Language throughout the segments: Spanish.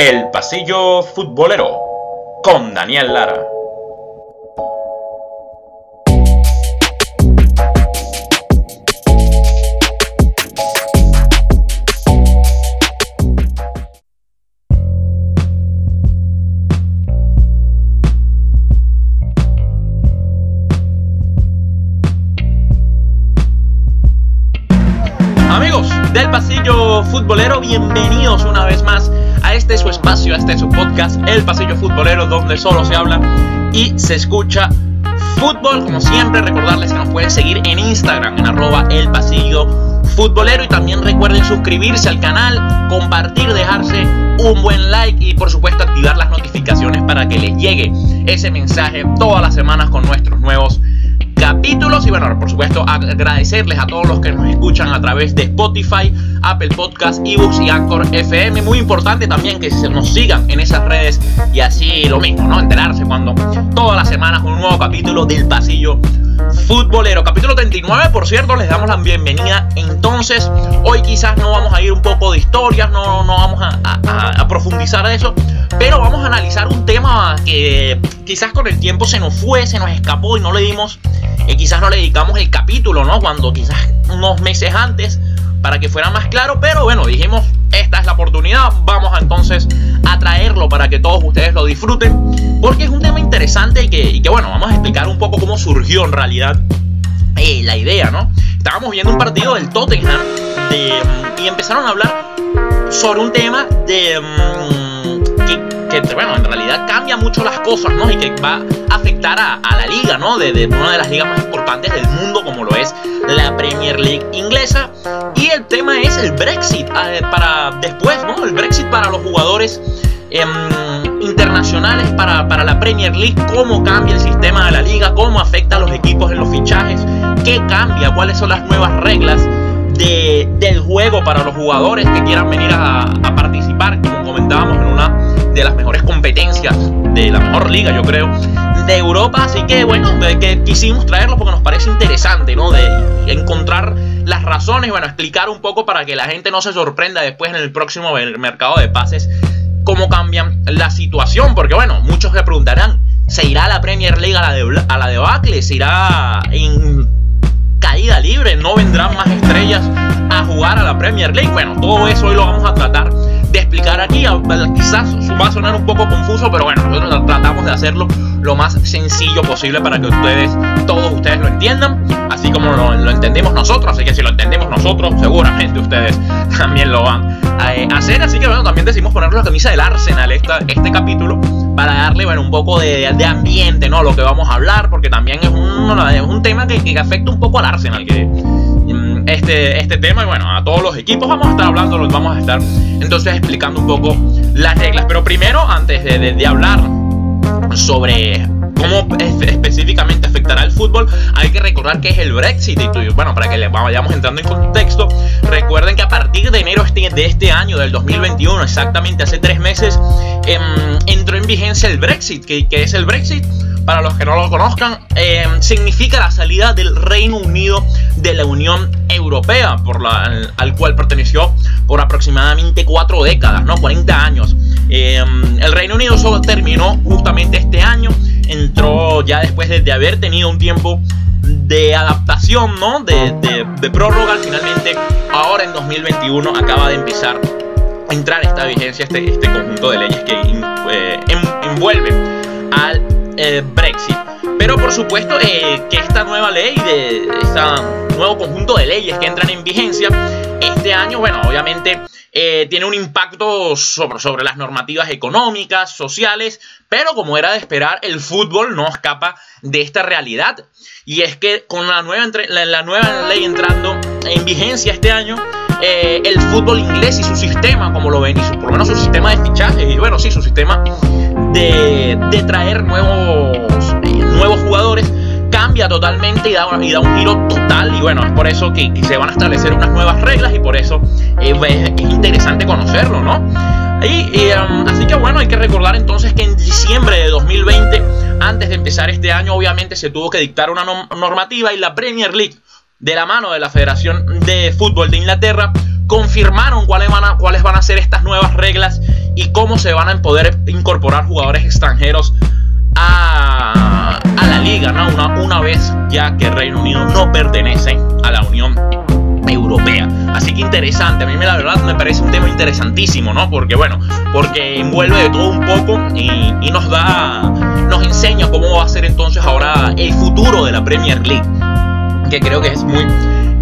El Pasillo Futbolero con Daniel Lara. Solo se habla y se escucha fútbol. Como siempre, recordarles que nos pueden seguir en Instagram, en arroba El Pasillo Futbolero. Y también recuerden suscribirse al canal, compartir, dejarse un buen like y por supuesto activar las notificaciones para que les llegue ese mensaje todas las semanas con nuestros nuevos capítulos y bueno, por supuesto agradecerles a todos los que nos escuchan a través de Spotify, Apple Podcast, eBooks y Anchor FM. Muy importante también que se nos sigan en esas redes y así lo mismo, ¿no? Enterarse cuando todas las semanas un nuevo capítulo del pasillo futbolero. Capítulo 39, por cierto, les damos la bienvenida. Entonces, hoy quizás no vamos a ir un poco de historias, no, no vamos a, a, profundizar de eso, pero vamos a analizar un tema que quizás con el tiempo se nos fue, se nos escapó y no le dimos y quizás no le dedicamos el capítulo, ¿no? Cuando quizás unos meses antes para que fuera más claro, pero bueno, dijimos, esta es la oportunidad, vamos entonces a traerlo para que todos ustedes lo disfruten, porque es un tema interesante y que, bueno, vamos a explicar un poco cómo surgió en realidad eh, la idea, ¿no? Estábamos viendo un partido del Tottenham y empezaron a hablar sobre un tema de... Um, que, bueno, en realidad cambia mucho las cosas, ¿no? Y que va a afectar a, a la liga, ¿no? De, de, una de las ligas más importantes del mundo, como lo es la Premier League inglesa. Y el tema es el Brexit, eh, para después, ¿no? El Brexit para los jugadores eh, internacionales, para, para la Premier League, cómo cambia el sistema de la liga, cómo afecta a los equipos en los fichajes, qué cambia, cuáles son las nuevas reglas. De, del juego para los jugadores que quieran venir a, a participar, como comentábamos en una de las mejores competencias de la mejor liga, yo creo, de Europa. Así que bueno, que quisimos traerlo porque nos parece interesante, ¿no? De encontrar las razones, bueno, explicar un poco para que la gente no se sorprenda después en el próximo mercado de pases cómo cambian la situación. Porque bueno, muchos se preguntarán, ¿se irá la Premier League a la, de, a la debacle? ¿Se irá en caída libre? ¿No vendrán más estrellas a jugar a la Premier League? Bueno, todo eso hoy lo vamos a tratar de explicar aquí. Quizás va a sonar un poco confuso, pero bueno, nosotros tratamos de hacerlo lo más sencillo posible para que ustedes, todos ustedes lo entiendan, así como lo, lo entendemos nosotros. Así que si lo entendemos nosotros, seguramente ustedes también lo van a hacer. Así que bueno, también decimos poner la camisa del Arsenal esta, este capítulo para darle bueno, un poco de, de, ambiente, ¿no? Lo que vamos a hablar, porque también es un, es un tema que, que afecta un poco al Arsenal, que este, este tema y bueno, a todos los equipos vamos a estar hablando, los vamos a estar entonces explicando un poco las reglas. Pero primero, antes de, de, de hablar sobre cómo específicamente afectará el fútbol, hay que recordar que es el Brexit. Y bueno, para que le vayamos entrando en contexto, recuerden que a partir de enero de este año, del 2021, exactamente hace tres meses, eh, entró en vigencia el Brexit. ¿Qué, qué es el Brexit? Para los que no lo conozcan, eh, significa la salida del Reino Unido de la Unión Europea, al, al, cual perteneció por aproximadamente cuatro décadas, ¿no? 40 años. Eh, el Reino Unido solo terminó justamente este año, entró ya después de, haber tenido un tiempo de adaptación, ¿no? De, de, de prórroga, finalmente ahora en 2021 acaba de empezar a entrar esta vigencia, este, este conjunto de leyes que eh, envuelve al eh, Brexit. Pero por supuesto eh, que esta nueva ley, de este nuevo conjunto de leyes que entran en vigencia este año, bueno, obviamente eh, tiene un impacto sobre, sobre las normativas económicas, sociales, pero como era de esperar, el fútbol no escapa de esta realidad. Y es que con la nueva, la, la nueva ley entrando en vigencia este año, eh, el fútbol inglés y su sistema, como lo ven, y su, por lo menos su sistema de fichajes, y bueno, sí, su sistema de, traer nuevos, nuevos jugadores, cambia totalmente y da, y da, un giro total. Y bueno, es por eso que, se van a establecer unas nuevas reglas y por eso eh, es, es, interesante conocerlo, ¿no? Y um, así que bueno, hay que recordar entonces que en diciembre de 2020, antes de empezar este año, obviamente se tuvo que dictar una normativa y la Premier League de la mano de la Federación de Fútbol de Inglaterra, confirmaron cuáles van a, cuáles van a ser estas nuevas reglas y cómo se van a poder incorporar jugadores extranjeros a, la liga, ¿no? Una, una vez ya que Reino Unido no pertenece a la Unión Europea. Así que interesante, a mí la verdad me parece un tema interesantísimo, ¿no? Porque bueno, porque envuelve de todo un poco y, y nos da, nos enseña cómo va a ser entonces ahora el futuro de la Premier League, que creo que es muy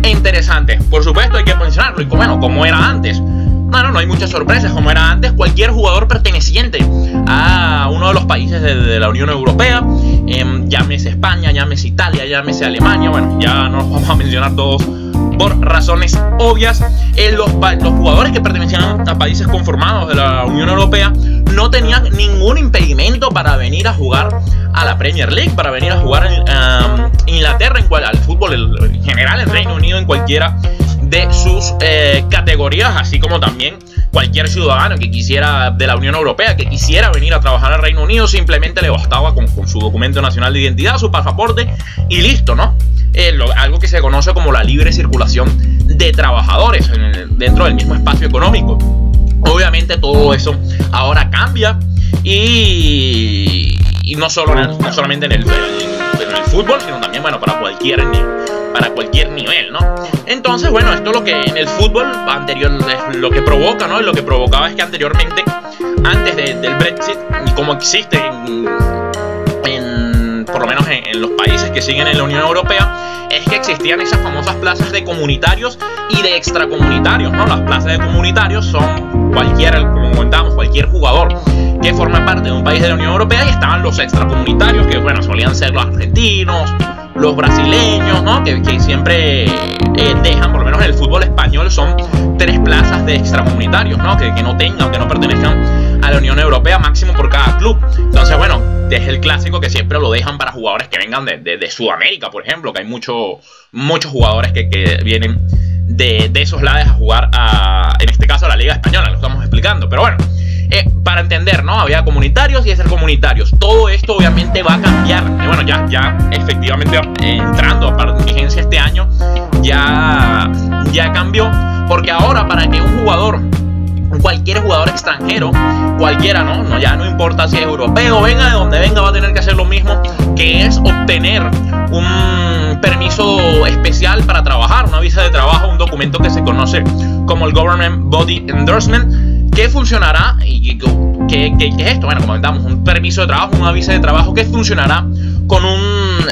interesante. Por supuesto hay que mencionarlo y como era antes. No, no, hay muchas sorpresas. Como era antes, cualquier jugador perteneciente a uno de los países de, la Unión Europea, eh, llámese España, llámese Italia, llámese Alemania, bueno, ya no los vamos a mencionar todos por razones obvias. Eh, los, jugadores que pertenecían a países conformados de la Unión Europea no tenían ningún impedimento para venir a jugar a la Premier League, para venir a jugar en um, Inglaterra, en cual, al fútbol en general, en Reino Unido, en cualquiera de sus eh, categorías, así como también cualquier ciudadano que quisiera de la Unión Europea, que quisiera venir a trabajar al Reino Unido, simplemente le bastaba con, su documento nacional de identidad, su pasaporte y listo, ¿no? Eh, algo que se conoce como la libre circulación de trabajadores dentro del mismo espacio económico. Obviamente todo eso ahora cambia y, no, solo no solamente en el, en el, fútbol, sino también bueno, para cualquier para cualquier nivel, ¿no? Entonces, bueno, esto lo que en el fútbol anterior lo que provoca, ¿no? Lo que provocaba es que anteriormente, antes del Brexit, y como existe en, por lo menos en, los países que siguen en la Unión Europea, es que existían esas famosas plazas de comunitarios y de extracomunitarios, ¿no? Las plazas de comunitarios son cualquier, como comentábamos, cualquier jugador que forma parte de un país de la Unión Europea y estaban los extracomunitarios, que bueno, solían ser los argentinos, los brasileños, ¿no? Que, siempre eh, dejan, por lo menos en el fútbol español, son tres plazas de extracomunitarios, ¿no? Que, que no tengan, que no pertenezcan a la Unión Europea, máximo por cada club. Entonces, bueno, es el clásico que siempre lo dejan para jugadores que vengan de, de, Sudamérica, por ejemplo, que hay mucho, muchos jugadores que, que vienen de, de, esos lados a jugar a, en este caso, a la Liga Española, lo estamos explicando. Pero bueno, eh, para entender, ¿no? Había comunitarios y comunitarios. Todo esto obviamente va a cambiar. Bueno, ya, ya efectivamente entrando a vigencia este año, ya, ya cambió. Porque ahora para que un jugador cualquier jugador extranjero, cualquiera, ¿no? ¿no? Ya no importa si es europeo, venga de donde venga, va a tener que hacer lo mismo, que es obtener un permiso especial para trabajar, una visa de trabajo, un documento que se conoce como el Government Body Endorsement, ¿Qué funcionará? ¿Y qué, es esto? Bueno, comentamos, un permiso de trabajo, una visa de trabajo que funcionará con un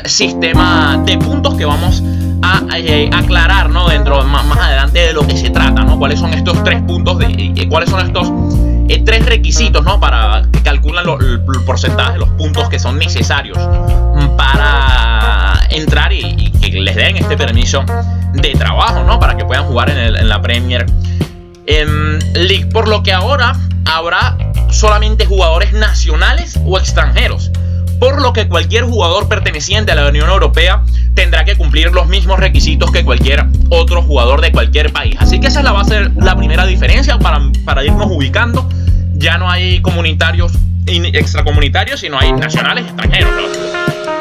sistema de puntos que vamos a eh, aclarar, ¿no? Dentro, más, adelante de lo que se trata, ¿no? ¿Cuáles son estos tres puntos, de, cuáles son estos eh, tres requisitos, ¿no? Para que calculan el, porcentaje, los puntos que son necesarios para entrar y, que les den este permiso de trabajo, ¿no? Para que puedan jugar en, en la Premier en League, por lo que ahora habrá solamente jugadores nacionales o extranjeros, por lo que cualquier jugador perteneciente a la Unión Europea tendrá que cumplir los mismos requisitos que cualquier otro jugador de cualquier país. Así que esa la va a ser la primera diferencia para, para irnos ubicando. Ya no hay comunitarios extracomunitarios, sino hay nacionales extranjeros.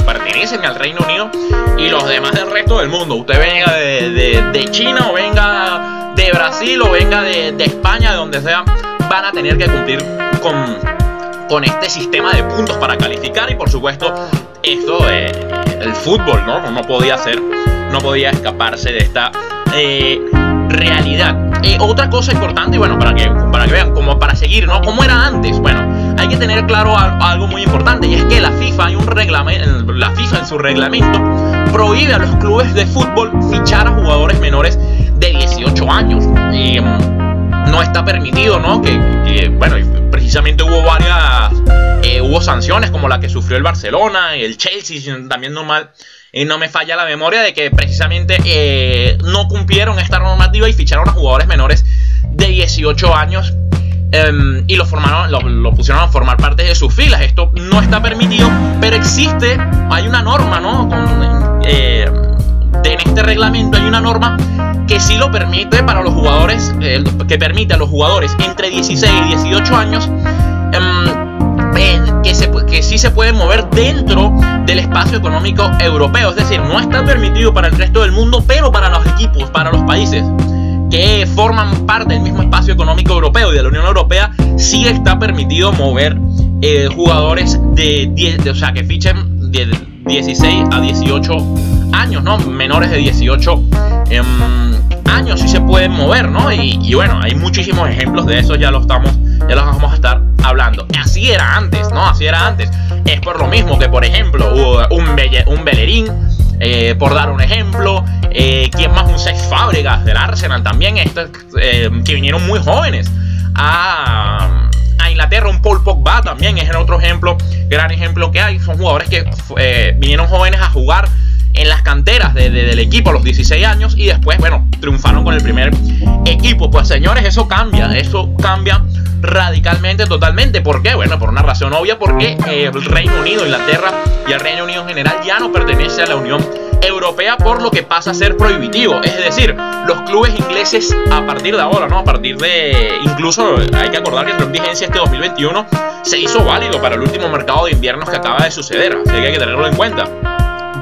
pertenecen al Reino Unido y los demás del resto del mundo. Usted venga de, de China o venga de Brasil o venga de, España, de donde sea, van a tener que cumplir con, con este sistema de puntos para calificar y por supuesto esto, eh, el fútbol, ¿no? No podía ser, no podía escaparse de esta eh, realidad. Otra cosa importante, y bueno, para que, para que vean, como para seguir, ¿no? Como era antes, bueno, hay que tener claro algo muy importante y es que la FIFA, hay un reglamento, la FIFA en su reglamento prohíbe a los clubes de fútbol fichar a jugadores menores de 18 años. Mm, no está permitido, ¿no? Que, bueno, precisamente hubo varias, eh, hubo sanciones como la que sufrió el Barcelona, el Chelsea, también no mal. Y no me falla la memoria de que precisamente eh, no cumplieron esta normativa y ficharon a jugadores menores de 18 años em, y lo, formaron, lo, pusieron a formar parte de sus filas. Esto no está permitido, pero existe, hay una norma, ¿no? Eh, en este reglamento hay una norma que sí lo permite para los jugadores, eh, que permite a los jugadores entre 16 y 18 años em, que, se, que sí se pueden mover dentro del espacio económico europeo. Es decir, no está permitido para el resto del mundo, pero para los equipos, para los países que forman parte del mismo espacio económico europeo y de la Unión Europea, sí está permitido mover eh, jugadores de, 10, o sea, que fichen de 16 a 18 años, ¿no? Menores de 18 em, años sí se pueden mover, ¿no? Y, bueno, hay muchísimos ejemplos de eso, ya lo estamos, ya los vamos a estar hablando. Así era antes, ¿no? Así era antes. Es por lo mismo que, por ejemplo, un, un Bellerín, eh, por dar un ejemplo, eh, ¿quién más? Un Sex Fábricas del Arsenal también, estos, eh, que vinieron muy jóvenes a, a, Inglaterra. Un Paul Pogba también es el otro ejemplo, gran ejemplo que hay. Son jugadores que eh, vinieron jóvenes a jugar en las canteras del equipo a los 16 años y después, bueno, triunfaron con el primer equipo. Pues señores, eso cambia, eso cambia radicalmente, totalmente. ¿Por qué? Bueno, por una razón obvia, porque eh, el Reino Unido, Inglaterra y el Reino Unido en general ya no pertenece a la Unión Europea, por lo que pasa a ser prohibitivo. Es decir, los clubes ingleses a partir de ahora, ¿no? A partir de. Incluso hay que acordar que entró en vigencia este 2021 se hizo válido para el último mercado de invierno que acaba de suceder, así que hay que tenerlo en cuenta.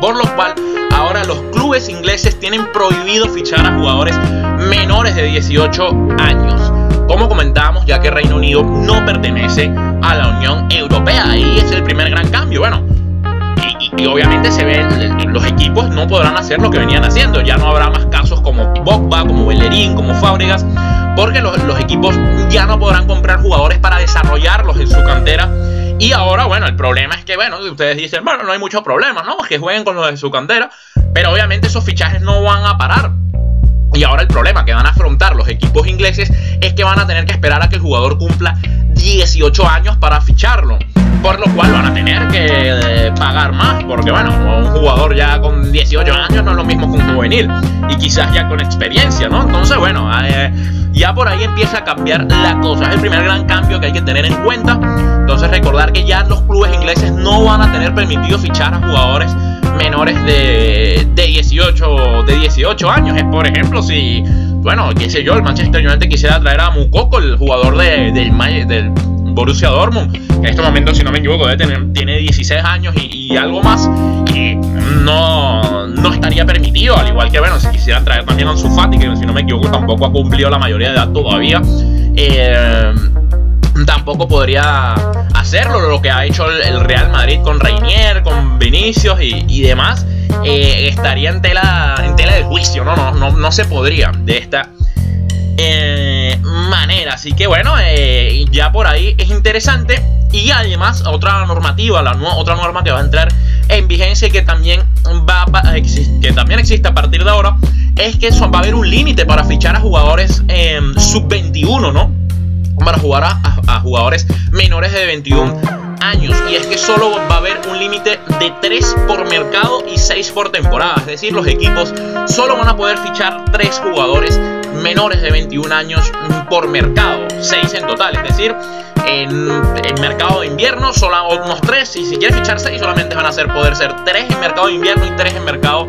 Por lo cual, ahora los clubes ingleses tienen prohibido fichar a jugadores menores de 18 años como comentábamos, ya que Reino Unido no pertenece a la Unión Europea. Ahí es el primer gran cambio. Bueno, y, obviamente se ven, los equipos no podrán hacer lo que venían haciendo. Ya no habrá más casos como Bogba, como Bellerín, como Fábregas, porque los, los equipos ya no podrán comprar jugadores para desarrollarlos en su cantera. Y ahora, bueno, el problema es que, bueno, ustedes dicen, bueno, no hay muchos problemas, ¿no? Que jueguen con los de su cantera, pero obviamente esos fichajes no van a parar. Y ahora el problema que van a afrontar los equipos ingleses es que van a tener que esperar a que el jugador cumpla 18 años para ficharlo. Por lo cual van a tener que eh, pagar más. Porque bueno, un jugador ya con 18 años no es lo mismo que un juvenil. Y quizás ya con experiencia, ¿no? Entonces bueno, eh, ya por ahí empieza a cambiar la cosa. Es el primer gran cambio que hay que tener en cuenta. Entonces recordar que ya los clubes ingleses no van a tener permitido fichar a jugadores menores de, de 18 de 18 años. Es por ejemplo si, bueno, qué sé yo, el Manchester United quisiera traer a Mukoko, el jugador de, del, del Borussia Dortmund, que en este momento, si no me equivoco, debe tener, tiene 16 años y, algo más, y no, no estaría permitido, al igual que, bueno, si quisieran traer también a Fati, que si no me equivoco tampoco ha cumplido la mayoría de edad todavía, eh, tampoco podría hacerlo, lo que ha hecho el Real Madrid con Reinier, con Vinicius y, demás, eh, estaría en tela, en tela de juicio, ¿no? No, no, no se podría de esta eh, manera. Así que bueno, eh, ya por ahí es interesante. Y además, otra normativa, la otra norma que va a entrar en vigencia y que también va a, que también existe a partir de ahora, es que va a haber un límite para fichar a jugadores sub-21, ¿no? Para jugar a jugadores menores de 21 años y es que solo va a haber un límite de 3 por mercado y 6 por temporada. Es decir, los equipos solo van a poder fichar 3 jugadores menores de 21 años por mercado, 6 en total. Es decir, en, el mercado de invierno solo unos 3 y si quieres fichar 6 solamente van a ser, poder ser 3 en mercado de invierno y 3 en mercado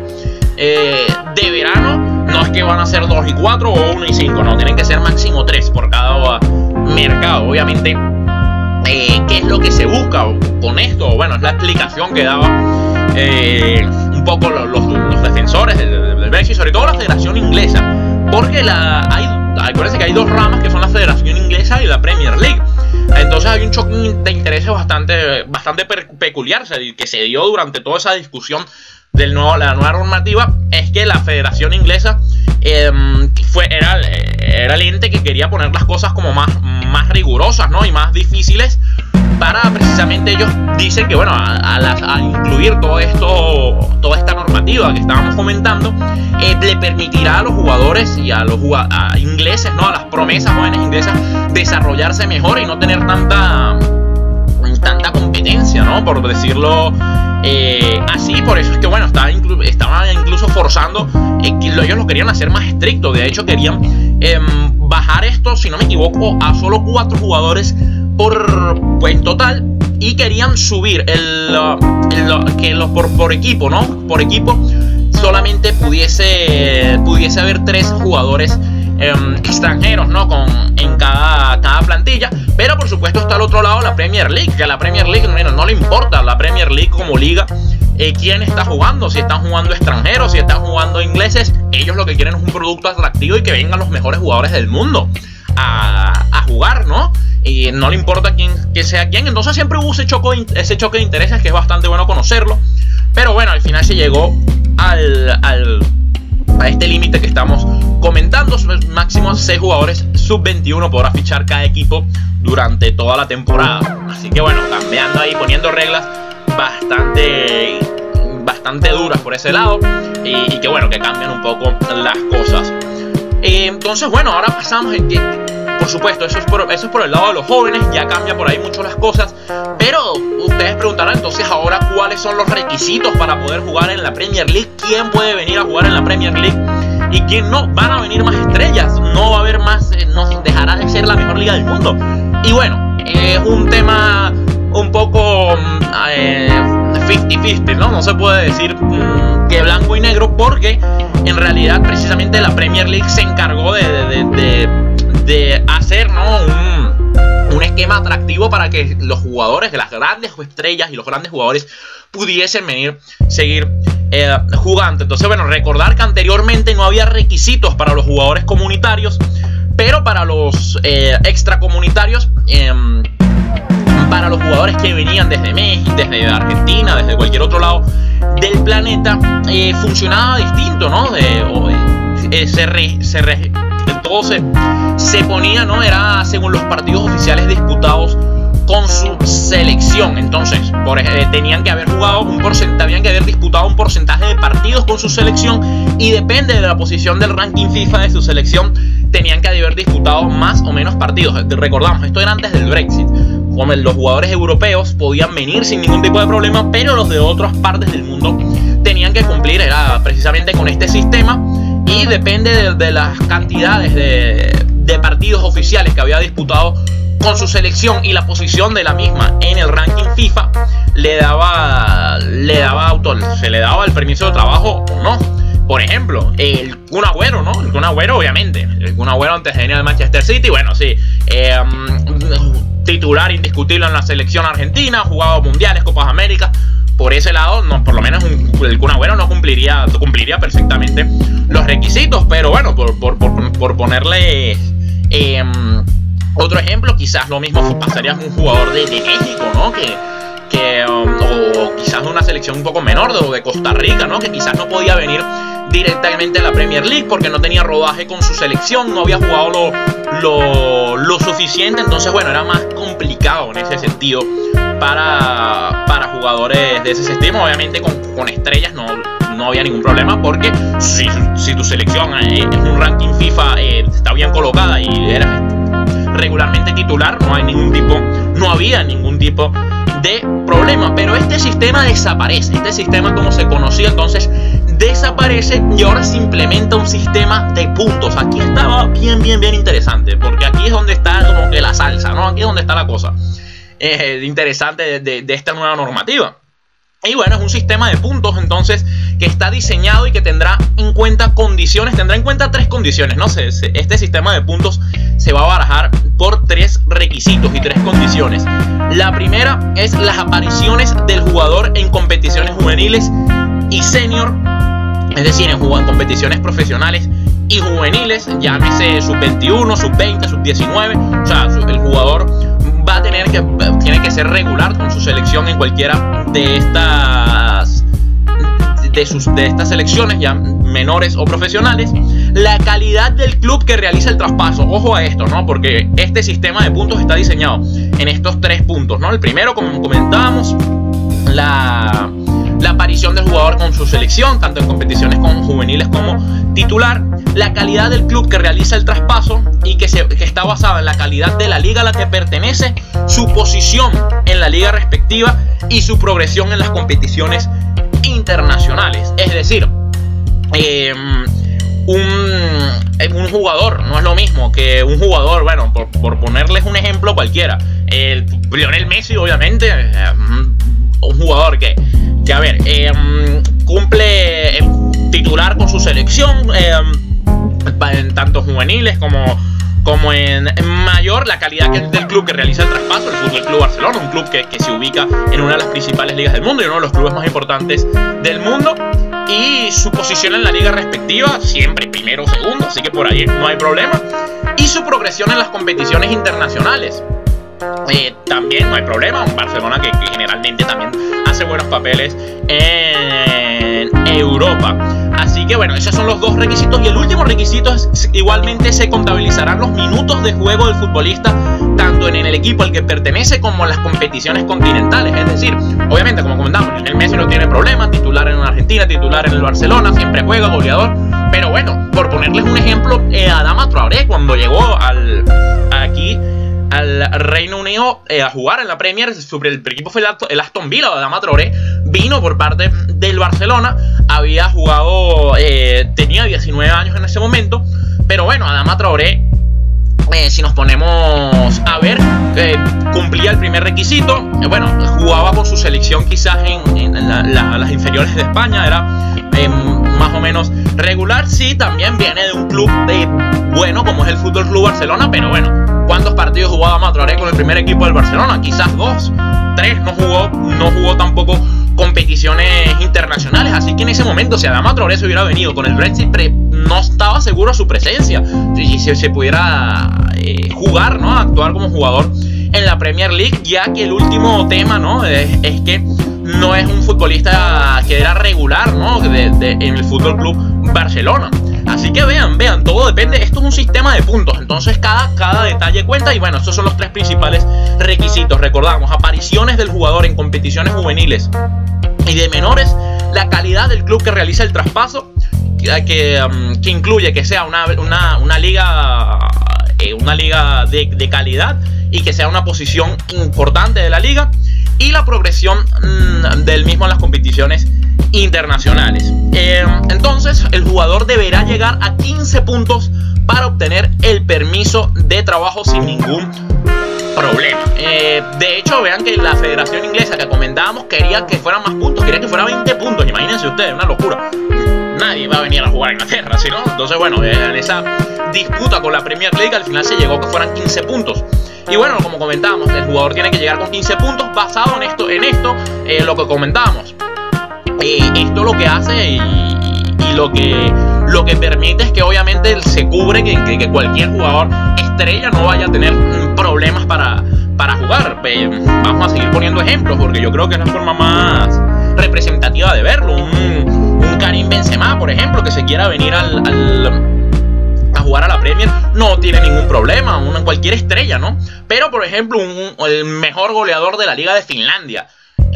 eh, de verano. No es que van a ser 2 y 4 o 1 y 5, no, tienen que ser máximo 3 por cada mercado. Obviamente eh, qué es lo que se busca con esto. Bueno, es la explicación que daba eh, un poco los, defensores del, del, Brexit, sobre todo la Federación Inglesa. Porque la, hay, acuérdense que hay dos ramas que son la Federación Inglesa y la Premier League. Entonces hay un choque de intereses bastante, bastante peculiar que se dio durante toda esa discusión de la nueva normativa. Es que la Federación Inglesa em, fue, era, era el ente que quería poner las cosas como más, más rigurosas, ¿no? Y más difíciles para precisamente ellos dicen que, bueno, a, incluir todo esto, toda esta normativa que estábamos comentando, eh, le permitirá a los jugadores y a los ingleses, ¿no? A las promesas jóvenes inglesas desarrollarse mejor y no tener tanta tanta competencia, ¿no? Por decirlo eh, así, por eso es que, bueno, estaba estaban incluso forzando, eh, ellos lo querían hacer más estricto, de hecho querían em, bajar esto, si no me equivoco, a solo cuatro jugadores por, pues, en total y querían subir el, que los por, equipo, ¿no? Por equipo solamente pudiese, pudiese haber tres jugadores em, extranjeros, ¿no? Con, en cada, cada plantilla. Pero por supuesto está al otro lado la Premier League, que la Premier League no le importa la Premier League como liga. Eh, quién está jugando, si están jugando extranjeros, si están jugando ingleses, ellos lo que quieren es un producto atractivo y que vengan los mejores jugadores del mundo a, jugar, ¿no? y no le importa quién que sea quién. Entonces siempre hubo ese choque, ese choque de intereses que es bastante bueno conocerlo. Pero bueno, al final se llegó al, al a este límite que estamos comentando. Máximo 6 jugadores sub-21 podrá fichar cada equipo durante toda la temporada. Así que bueno, cambiando ahí, poniendo reglas bastante, bastante duras por ese lado. Y, que bueno, que cambian un poco las cosas. Eh, entonces, bueno, ahora pasamos que por supuesto, eso es por, eso es por el lado de los jóvenes, ya cambia por ahí mucho las cosas. Pero ustedes preguntarán entonces ahora cuáles son los requisitos para poder jugar en la Premier League, quién puede venir a jugar en la Premier League y quién no. Van a venir más estrellas, no va a haber más, eh, no dejará de ser la mejor liga del mundo. Y bueno, es un tema un poco 50-50, mm, eh, ¿no? No se puede decir mm, blanco y negro porque en realidad precisamente la Premier League se encargó de de hacer un, esquema atractivo para que los jugadores, las grandes estrellas y los grandes jugadores pudiesen venir, seguir eh, jugando. Entonces, bueno, recordar que anteriormente no había requisitos para los jugadores comunitarios, pero para los eh, extracomunitarios, em, para los jugadores que venían desde México, desde Argentina, desde cualquier otro lado del planeta, eh, funcionaba distinto, ¿no? se, se, todo se, ponía, ¿no? Era según los partidos oficiales disputados con su selección. Entonces, por, eh, tenían que haber jugado un porcentaje, habían que haber disputado un porcentaje de partidos con su selección y depende de la posición del ranking FIFA de su selección, tenían que haber disputado más o menos partidos. Recordamos, esto era antes del Brexit. Los jugadores europeos podían venir sin ningún tipo de problema, pero los de otras partes del mundo tenían que cumplir, era precisamente con este sistema y depende de, las cantidades de, partidos oficiales que había disputado con su selección y la posición de la misma en el ranking FIFA le daba le daba auto, se le daba el permiso de trabajo o no. Por ejemplo, el Kun Agüero, ¿no? El Kun Agüero, obviamente. El Kun Agüero antes de venir al Manchester City, bueno, sí. Em, titular indiscutible en la selección argentina, jugado mundiales, Copas Américas por ese lado, no, por lo menos el Kun no cumpliría, cumpliría perfectamente los requisitos. Pero bueno, por, por, ponerle em, otro ejemplo, quizás lo mismo pasaría a un jugador de, México, ¿no? Que, que um, o quizás de una selección un poco menor, de, de Costa Rica, ¿no? Que quizás no podía venir directamente a la Premier League porque no tenía rodaje con su selección, no había jugado lo, lo, suficiente, entonces bueno, era más complicado en ese sentido para, para jugadores de ese sistema. Obviamente con, estrellas no, no había ningún problema porque si, tu selección en un ranking FIFA eh, está bien colocada y eras regularmente titular, no hay ningún tipo, no había ningún tipo de problema. Pero este sistema desaparece, este sistema como se conocía entonces desaparece y ahora se implementa un sistema de puntos. Aquí estaba bien, bien, bien interesante, porque aquí es donde está como que la salsa, ¿no? Aquí es donde está la cosa eh, interesante de, esta nueva normativa. Y bueno, es un sistema de puntos entonces que está diseñado y que tendrá en cuenta condiciones, tendrá en cuenta tres condiciones, ¿no? sé este sistema de puntos se va a barajar por tres requisitos y tres condiciones. La primera es las apariciones del jugador en competiciones juveniles y senior, es decir, en, competiciones profesionales y juveniles, llámese sub-21, sub-20, sub-19, o sea, el jugador va a tener que, tiene que ser regular con su selección en cualquiera de estas de, sus, de estas selecciones ya menores o profesionales, la calidad del club que realiza el traspaso. Ojo a esto, ¿no? Porque este sistema de puntos está diseñado en estos tres puntos, ¿no? El primero, como comentábamos, la, la aparición del jugador con su selección, tanto en competiciones con juveniles como titular, la calidad del club que realiza el traspaso y que, se, que está basada en la calidad de la liga a la que pertenece, su posición en la liga respectiva y su progresión en las competiciones internacionales. Es decir, em, un, un, jugador no es lo mismo que un jugador, bueno, por, por ponerles un ejemplo cualquiera, el Lionel Messi, obviamente, em, un jugador que, que a ver, em, cumple titular con su selección en tanto juveniles como como en, mayor la calidad que, del club que realiza el traspaso, el Fútbol Club Barcelona, un club que, que, se ubica en una de las principales ligas del mundo y uno de los clubes más importantes del mundo. Y su posición en la liga respectiva, siempre primero o segundo, así que por ahí no hay problema. Y su progresión en las competiciones internacionales. Eh, también no hay problema, un Barcelona que, que generalmente también hace buenos papeles en Europa. Así que bueno, esos son los dos requisitos. Y el último requisito es igualmente se contabilizarán los minutos de juego del futbolista, tanto en el equipo al que pertenece como en las competiciones continentales. Es decir, obviamente, como comentamos, el Messi no tiene problema, titular en Argentina, titular en el Barcelona, siempre juega, goleador. Pero bueno, por ponerles un ejemplo, eh, Adama Traoré cuando llegó al, aquí al Reino Unido eh, a jugar en la Premier. El equipo fue el Aston Villa de Adama Traoré. Vino por parte del Barcelona. Había jugado, eh, tenía 19 años en ese momento. Pero bueno, Adama Traoré, eh, si nos ponemos a ver, cumplía el primer requisito. bueno, jugaba con su selección quizás en, las inferiores de España. Era más o menos regular. Sí, también viene de un club de, bueno como es el Fútbol Club Barcelona. Pero bueno, ¿Cuántos partidos jugaba Matraoré con el primer equipo del Barcelona? Quizás dos, tres. No jugó, no jugó tampoco competiciones internacionales. Así que en ese momento, si Adama Traoré se hubiera venido con el Brexit, no estaba seguro su presencia. Si se pudiera eh, jugar, ¿no? Actuar como jugador en la Premier League, ya que el último tema, ¿no? Es, que no es un futbolista que era regular, ¿no? en el Fútbol Club Barcelona. Así que vean, vean, todo depende. Esto es un sistema de puntos, entonces cada, cada detalle cuenta. Y bueno, estos son los tres principales requisitos. Recordamos, apariciones del jugador en competiciones juveniles y de menores, la calidad del club que realiza el traspaso, que, um, que incluye que sea una, una, liga, eh, una liga de, de calidad y que sea una posición importante de la liga y la progresión mm, del mismo en las competiciones internacionales. Eh, entonces, el jugador deberá llegar a 15 puntos para obtener el permiso de trabajo sin ningún problema. Eh, de hecho, vean que la Federación Inglesa que comentábamos quería que fueran más puntos, quería que fuera 20 puntos. Imagínense ustedes, una locura. Nadie va a venir a jugar a Inglaterra, ¿sí no? Entonces, bueno, en esa disputa con la Premier League al final se llegó que fueran 15 puntos. Y bueno, como comentábamos, el jugador tiene que llegar con 15 puntos basado en esto, en esto, eh, lo que comentábamos. Eh, esto lo que hace y, lo que lo que permite es que obviamente se cubre que, cualquier jugador estrella no vaya a tener problemas para, para jugar. vamos a seguir poniendo ejemplos porque yo creo que es la forma más representativa de verlo. Un, un Karim Benzema, por ejemplo, que se quiera venir al jugar a la Premier no tiene ningún problema, una, cualquier estrella, ¿no? Pero, por ejemplo, el mejor goleador de la Liga de Finlandia.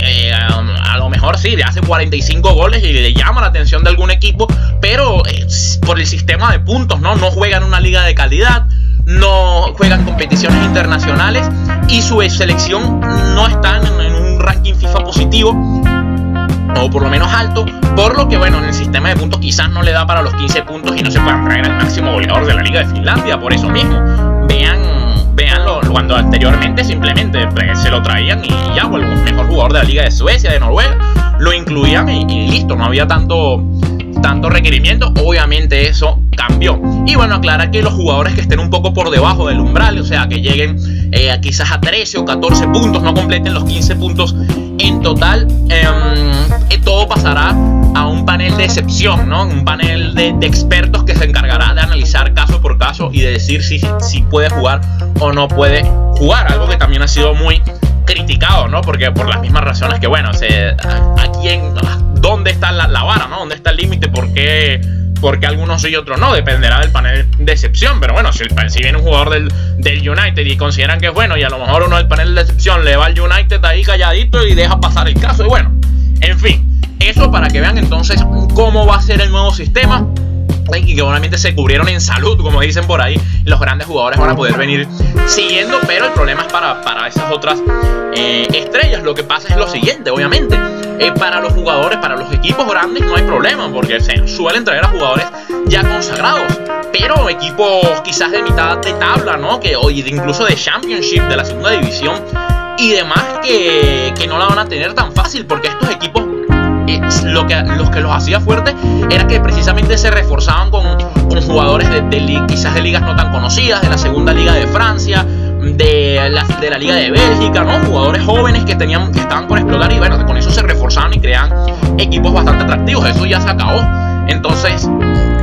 Eh, a, lo mejor sí, le hace 45 goles y le llama la atención de algún equipo, pero eh, por el sistema de puntos, ¿no? No juega en una liga de calidad, no juegan competiciones internacionales y su selección no está en un ranking FIFA positivo o por lo menos alto, por lo que bueno, en el sistema de puntos quizás no le da para los 15 puntos y no se puedan traer al máximo goleador de la Liga de Finlandia, por eso mismo. Vean, veanlo cuando anteriormente simplemente pues, se lo traían y ya, o el mejor jugador de la Liga de Suecia, de Noruega, lo incluían y, listo, no había tanto tanto requerimiento, obviamente eso cambió. Y bueno, aclara que los jugadores que estén un poco por debajo del umbral, o sea, que lleguen eh, quizás a 13 o 14 puntos, no completen los 15 puntos en total, em, eh, todo pasará a un panel de excepción, ¿no? Un panel de, expertos que se encargará de analizar caso por caso y de decir si, si puede jugar o no puede jugar, algo que también ha sido muy criticado, ¿no? Porque por las mismas razones que, bueno, se, aquí en dónde está la, vara, ¿no? ¿Dónde está el límite? ¿Por qué, algunos sí y otros no? Dependerá del panel de excepción. Pero bueno, si, si viene un jugador del, del, United y consideran que es bueno y a lo mejor uno del panel de excepción le va al United ahí calladito y deja pasar el caso. Y bueno, en fin, eso para que vean entonces cómo va a ser el nuevo sistema y que obviamente se cubrieron en salud, como dicen por ahí, los grandes jugadores van a poder venir siguiendo, pero el problema es para, para esas otras eh, estrellas. Lo que pasa es lo siguiente, obviamente, eh, para los jugadores, para los equipos grandes no hay problema, porque suelen traer a jugadores ya consagrados, pero equipos quizás de mitad de tabla, ¿no? Que, o incluso de Championship, de la segunda división y demás, que, que no la van a tener tan fácil, porque estos equipos lo que, los que los hacía fuertes era que precisamente se reforzaban con, con jugadores de, quizás de ligas no tan conocidas, de la segunda liga de Francia, de la, de la liga de Bélgica, ¿no? Jugadores jóvenes que, tenían, que estaban por explotar y bueno, con eso se reforzaron y crean equipos bastante atractivos. Eso ya se acabó. Entonces,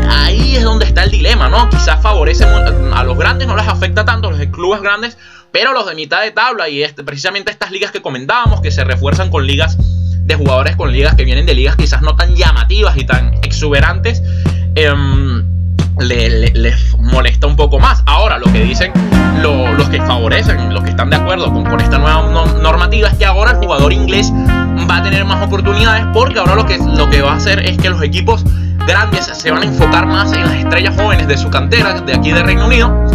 ahí es donde está el dilema, ¿no? Quizás favorece a los grandes, no les afecta tanto, los clubes grandes, pero los de mitad de tabla y este, precisamente estas ligas que comentábamos, que se refuerzan con ligas de jugadores con ligas que vienen de ligas quizás no tan llamativas y tan exuberantes, em, les molesta un poco más. Ahora, lo que dicen los que favorecen, los que están de acuerdo con, con esta nueva normativa, es que ahora el jugador inglés va a tener más oportunidades porque ahora lo que, lo que va a hacer es que los equipos grandes se van a enfocar más en las estrellas jóvenes de su cantera, de aquí de Reino Unido,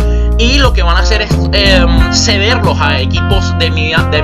y lo que van a hacer es em, cederlos a equipos de, mitad, de,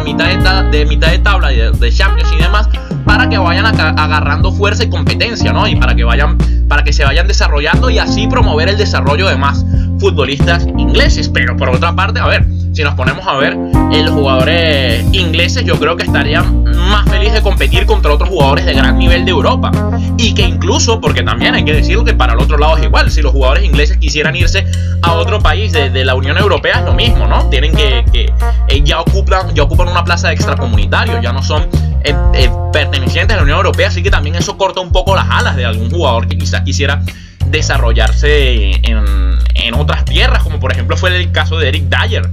de mitad de tabla, de Champions y demás, para que vayan agarrando fuerza y competencia, ¿no? Y para que vayan, para que se vayan desarrollando y así promover el desarrollo de más futbolistas ingleses. Pero por otra parte, a ver, si nos ponemos a ver, eh, los jugadores ingleses yo creo que estarían más felices de competir contra otros jugadores de gran nivel de Europa. Y que incluso, porque también hay que decirlo que para el otro lado es igual, si los jugadores ingleses quisieran irse a otro país de, la Unión Europea es lo mismo, ¿no? Tienen que, que eh, ya, ocupan, ya ocupan una plaza de extracomunitario, ya no son eh, pertenecientes a la Unión Europea, así que también eso corta un poco las alas de algún jugador que quizás quisiera desarrollarse en, otras tierras, como por ejemplo fue el caso de Eric Dyer,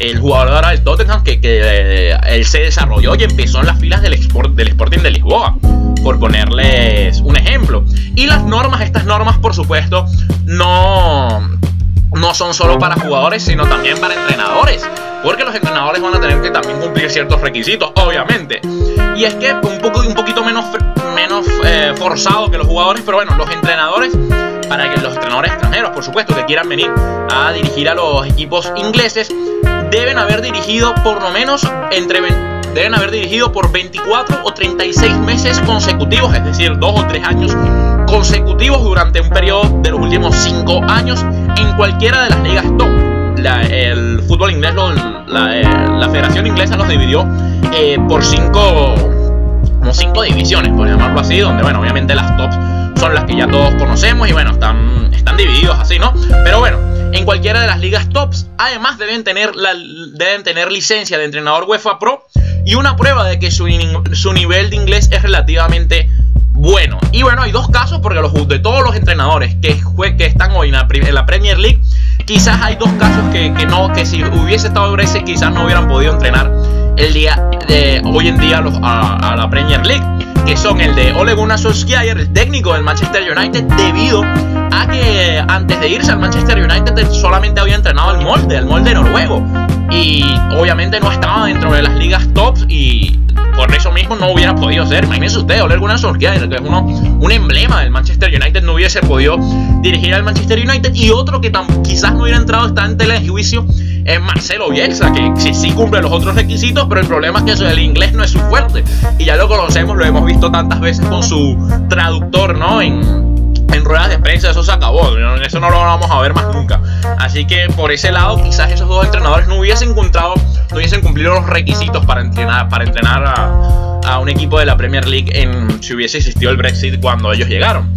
el jugador del Tottenham, que, eh, él se desarrolló y empezó en las filas del, del Sporting de Lisboa, por ponerles un ejemplo. Y las normas, estas normas por supuesto, no, no son solo para jugadores, sino también para entrenadores. Porque los entrenadores van a tener que también cumplir ciertos requisitos, obviamente. Y es que un, poco, un poquito menos, menos eh, forzado que los jugadores, pero bueno, los entrenadores, para que los entrenadores extranjeros, por supuesto, que quieran venir a dirigir a los equipos ingleses, deben haber dirigido por lo menos entre deben haber dirigido por 24 o 36 meses consecutivos, es decir, dos o tres años consecutivos durante un periodo de los últimos 5 años en cualquiera de las ligas top. El fútbol inglés, eh, la, Federación Inglesa los dividió eh, por cinco, como cinco divisiones, por llamarlo así, donde, bueno, obviamente las tops son las que ya todos conocemos y, bueno, están, están divididos así, ¿no? Pero bueno, en cualquiera de las ligas tops, además deben tener, la, deben tener licencia de entrenador UEFA Pro y una prueba de que su, su nivel de inglés es relativamente bueno. Y bueno, hay dos casos porque los, de todos los entrenadores que, que están hoy en la, Premier League, quizás hay dos casos que, no, que si hubiese estado Brexit quizás no hubieran podido entrenar el día de hoy en día a, la Premier League, que son el de Ole Gunnar Solskjaer, el técnico del Manchester United, debido a que antes de irse al Manchester United solamente había entrenado al molde, al molde noruego, y obviamente no estaba dentro de las ligas tops y por eso mismo no hubiera podido ser. Imagínense usted, Ole Gunnar Solskjaer, que es uno, un emblema del Manchester United, no hubiese podido dirigir al Manchester United. Y otro que quizás no hubiera entrado está en telejuicio es Marcelo Bielsa, que sí, sí cumple los otros requisitos, pero el problema es que eso, el inglés no es su fuerte. Y ya lo conocemos, lo hemos visto tantas veces con su traductor, ¿no? En, en ruedas de prensa eso se acabó, eso no lo vamos a ver más nunca. Así que por ese lado quizás esos dos entrenadores no hubiesen encontrado, no hubiesen cumplido los requisitos para entrenar, para entrenar a, un equipo de la Premier League en, si hubiese existido el Brexit cuando ellos llegaron.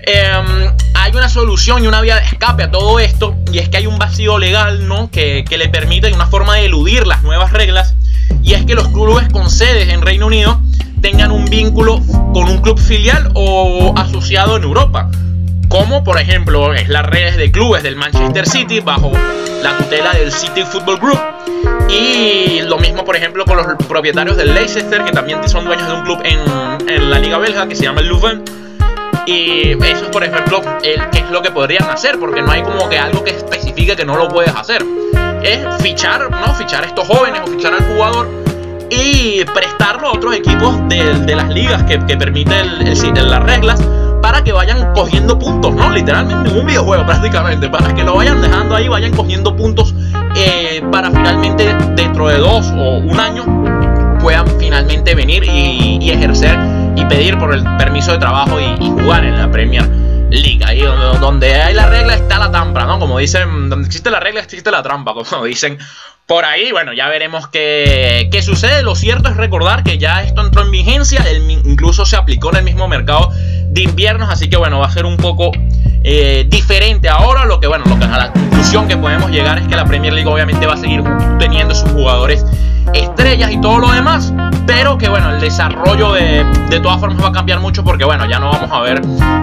Em, hay una solución y una vía de escape a todo esto y es que hay un vacío legal ¿no? que, que le permite una forma de eludir las nuevas reglas y es que los clubes con sedes en Reino Unido tengan un vínculo con un club filial o asociado en Europa. Como por ejemplo es las redes de clubes del Manchester City bajo la tutela del City Football Group. Y lo mismo por ejemplo con los propietarios del Leicester que también son dueños de un club en, la liga belga que se llama el Louvain. Y eso es, por ejemplo, el, es lo que podrían hacer, porque no hay como que algo que especifique que no lo puedes hacer. Es fichar, ¿no? Fichar a estos jóvenes o fichar al jugador y prestarlo a otros equipos de, las ligas que, que permiten el, las reglas para que vayan cogiendo puntos, ¿no? Literalmente en un videojuego prácticamente, para que lo vayan dejando ahí, vayan cogiendo puntos eh, para finalmente dentro de dos o un año puedan finalmente venir y, ejercer y pedir por el permiso de trabajo y, jugar en la Premier League. Ahí donde, donde, hay la regla está la trampa, ¿no? Como dicen, donde existe la regla existe la trampa, como dicen por ahí, bueno, ya veremos qué, sucede. Lo cierto es recordar que ya esto entró en vigencia, incluso se aplicó en el mismo mercado de inviernos, así que bueno, va a ser un poco eh, diferente ahora. Lo que, bueno, lo que, a la conclusión que podemos llegar es que la Premier League obviamente va a seguir teniendo sus jugadores estrellas y todo lo demás, pero que bueno, el desarrollo de, de todas formas va a cambiar mucho porque bueno, ya no vamos a ver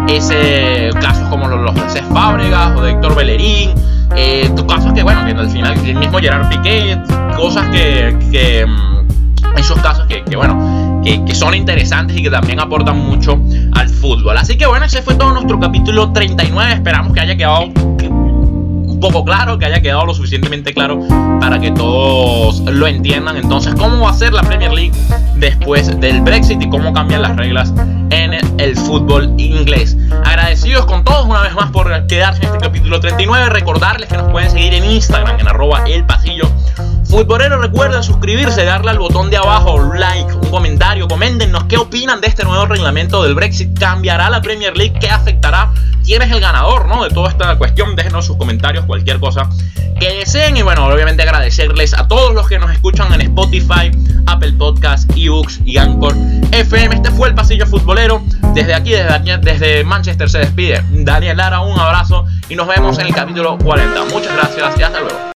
ese casos como los, de Cés Fábregas o de Héctor Bellerín, eh, casos que bueno, que al final el mismo Gerard Piqué, cosas que, que mm, esos casos que, que bueno, que, que, son interesantes y que también aportan mucho al fútbol. Así que bueno, ese fue todo nuestro capítulo 39. Esperamos que haya quedado poco claro, que haya quedado lo suficientemente claro para que todos lo entiendan. Entonces, ¿cómo va a ser la Premier League después del Brexit y cómo cambian las reglas en el fútbol inglés? Agradecidos con todos una vez más por quedarse en este capítulo 39. Recordarles que nos pueden seguir en Instagram en arroba el pasillo Futbolero, recuerden suscribirse, darle al botón de abajo, like, un comentario, coméntenos qué opinan de este nuevo reglamento del Brexit. ¿Cambiará la Premier League? ¿Qué afectará? ¿Quién es el ganador ¿no? de toda esta cuestión? Déjenos sus comentarios, cualquier cosa que deseen. Y bueno, obviamente agradecerles a todos los que nos escuchan en Spotify, Apple Podcasts, eBooks y Anchor FM. Este fue el Pasillo Futbolero. Desde aquí, desde, desde Manchester, se despide Daniel Lara. Un abrazo y nos vemos en el capítulo 40. Muchas gracias y hasta luego.